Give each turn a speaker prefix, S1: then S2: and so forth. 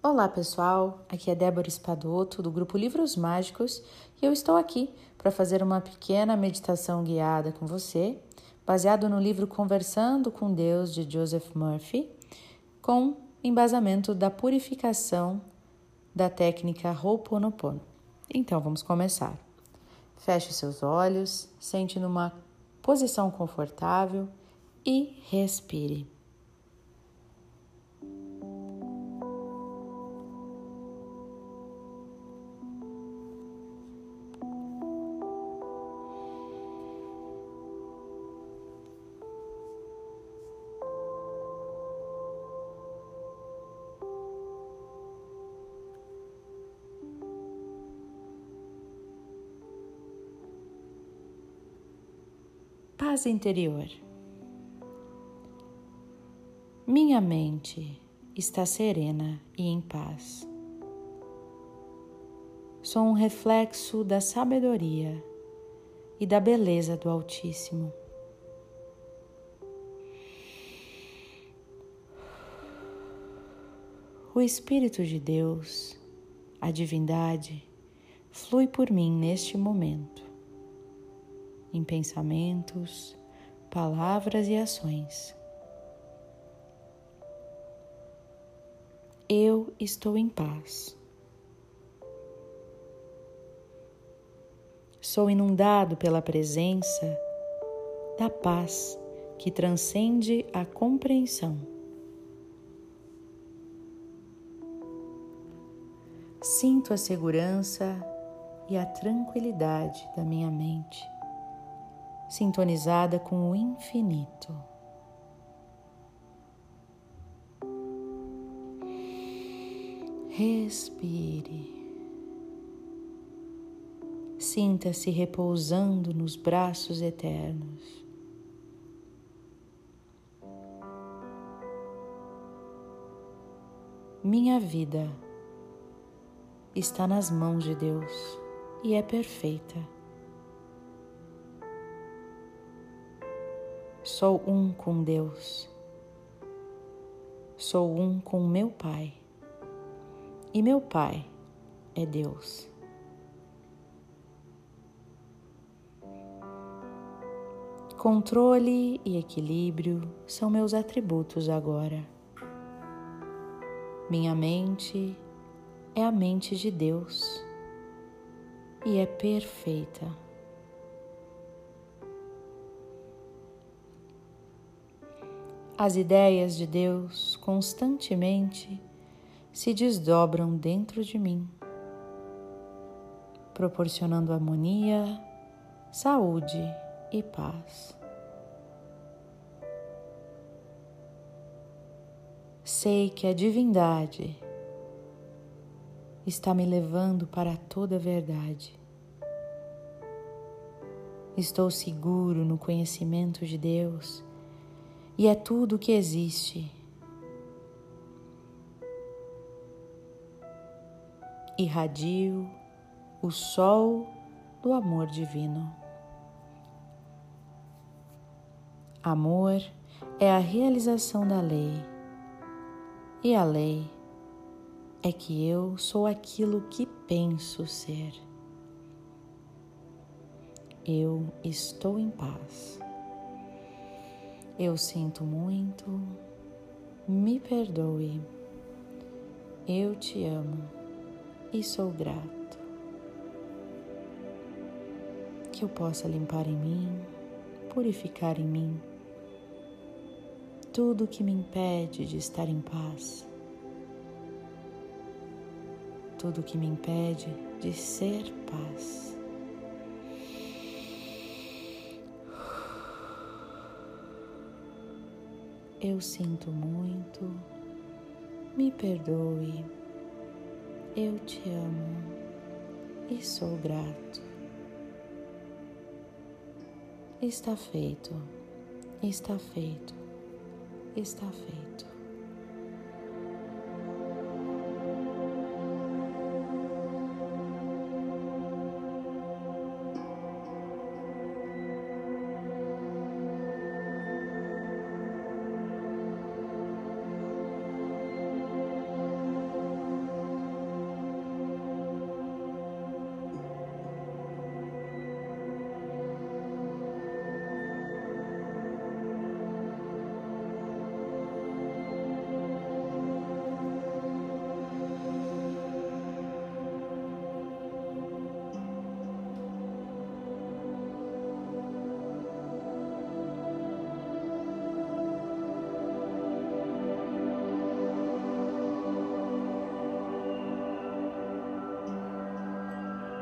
S1: Olá pessoal, aqui é Débora Espadoto do grupo Livros Mágicos e eu estou aqui para fazer uma pequena meditação guiada com você, baseado no livro Conversando com Deus de Joseph Murphy, com embasamento da purificação da técnica Ho'oponopono. Então vamos começar. Feche seus olhos, sente numa posição confortável e respire. Paz interior. Minha mente está serena e em paz. Sou um reflexo da sabedoria e da beleza do Altíssimo. O Espírito de Deus, a divindade, flui por mim neste momento em pensamentos, palavras e ações. Eu estou em paz. Sou inundado pela presença da paz que transcende a compreensão. Sinto a segurança e a tranquilidade da minha mente sintonizada com o infinito. Respire. Sinta-se repousando nos braços eternos. Minha vida está nas mãos de Deus e é perfeita. Sou um com Deus. Sou um com meu Pai. E meu Pai é Deus. Controle e equilíbrio são meus atributos agora. Minha mente é a mente de Deus e é perfeita. As ideias de Deus constantemente se desdobram dentro de mim, proporcionando harmonia, saúde e paz. Sei que a divindade está me levando para toda a verdade. Estou seguro no conhecimento de Deus e é tudo o que existe. Irradio o sol do amor divino. Amor é a realização da lei, e a lei é que eu sou aquilo que penso ser. Eu estou em paz. Eu sinto muito, me perdoe, eu te amo e sou grato. Que eu possa limpar em mim, purificar em mim tudo que me impede de estar em paz, tudo que me impede de ser paz. Eu sinto muito, me perdoe, eu te amo e sou grato. Está feito, está feito, está feito.